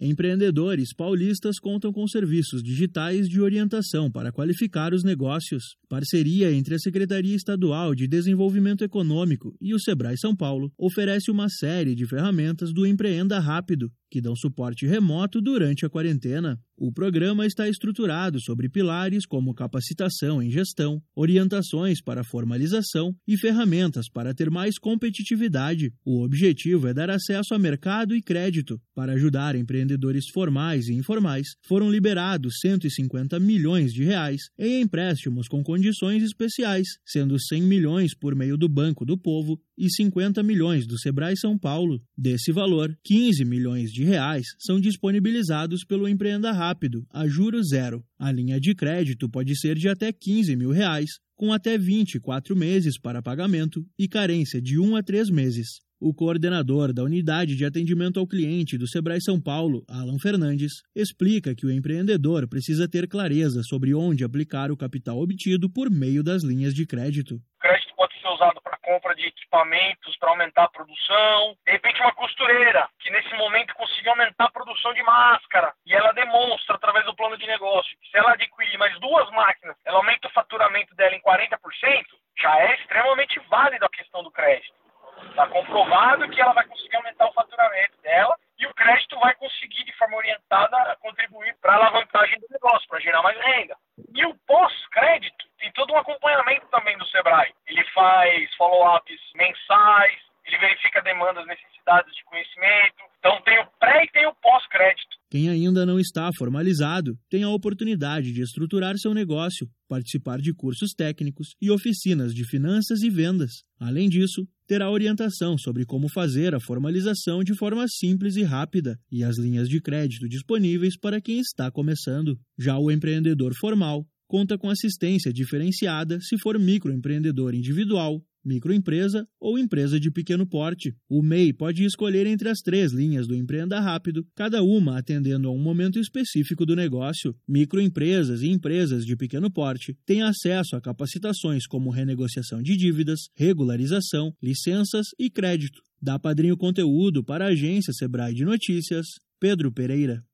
Empreendedores paulistas contam com serviços digitais de orientação para qualificar os negócios. Parceria entre a Secretaria Estadual de Desenvolvimento Econômico e o Sebrae São Paulo oferece uma série de ferramentas do Empreenda Rápido, que dão suporte remoto durante a quarentena. O programa está estruturado sobre pilares como capacitação em gestão, orientações para formalização e ferramentas para ter mais competitividade. O objetivo é dar acesso a mercado e crédito. Para ajudar empreendedores formais e informais, foram liberados 150 milhões de reais em empréstimos com condições especiais, sendo 100 milhões por meio do Banco do Povo e 50 milhões do Sebrae São Paulo. Desse valor, 15 milhões de reais são disponibilizados pelo Empreenda Rápido, a juro zero. A linha de crédito pode ser de até 15 mil reais, com até 24 meses para pagamento e carência de 1 a 3 meses. O coordenador da Unidade de Atendimento ao Cliente do Sebrae São Paulo, Alan Fernandes, explica que o empreendedor precisa ter clareza sobre onde aplicar o capital obtido por meio das linhas de crédito. O crédito pode ser usado para compra de equipamentos, para aumentar a produção. De repente, uma costureira que nesse momento conseguiu aumentar a produção de máscara e ela demonstra através do plano de negócio que se ela adquirir mais duas máquinas, ela aumenta o faturamento dela em 40%, já é extremamente válida a questão do crédito. Está comprovado que ela vai conseguir aumentar o faturamento dela e o crédito vai conseguir, de forma orientada, contribuir para a alavancagem do negócio, para gerar mais renda. E o pós-crédito tem todo um acompanhamento também do Sebrae. Ele faz follow-ups mensais, ele verifica demandas, necessidades de conhecimento. Então tem o pré e tem o pós-crédito. Quem ainda não está formalizado tem a oportunidade de estruturar seu negócio, participar de cursos técnicos e oficinas de finanças e vendas. Além disso, terá orientação sobre como fazer a formalização de forma simples e rápida e as linhas de crédito disponíveis para quem está começando. Já o empreendedor formal conta com assistência diferenciada se for microempreendedor individual, microempresa ou empresa de pequeno porte. O MEI pode escolher entre as três linhas do Empreenda Rápido, cada uma atendendo a um momento específico do negócio. Microempresas e empresas de pequeno porte têm acesso a capacitações como renegociação de dívidas, regularização, licenças e crédito. Dá padrinho conteúdo para a agência Sebrae de Notícias, Pedro Pereira.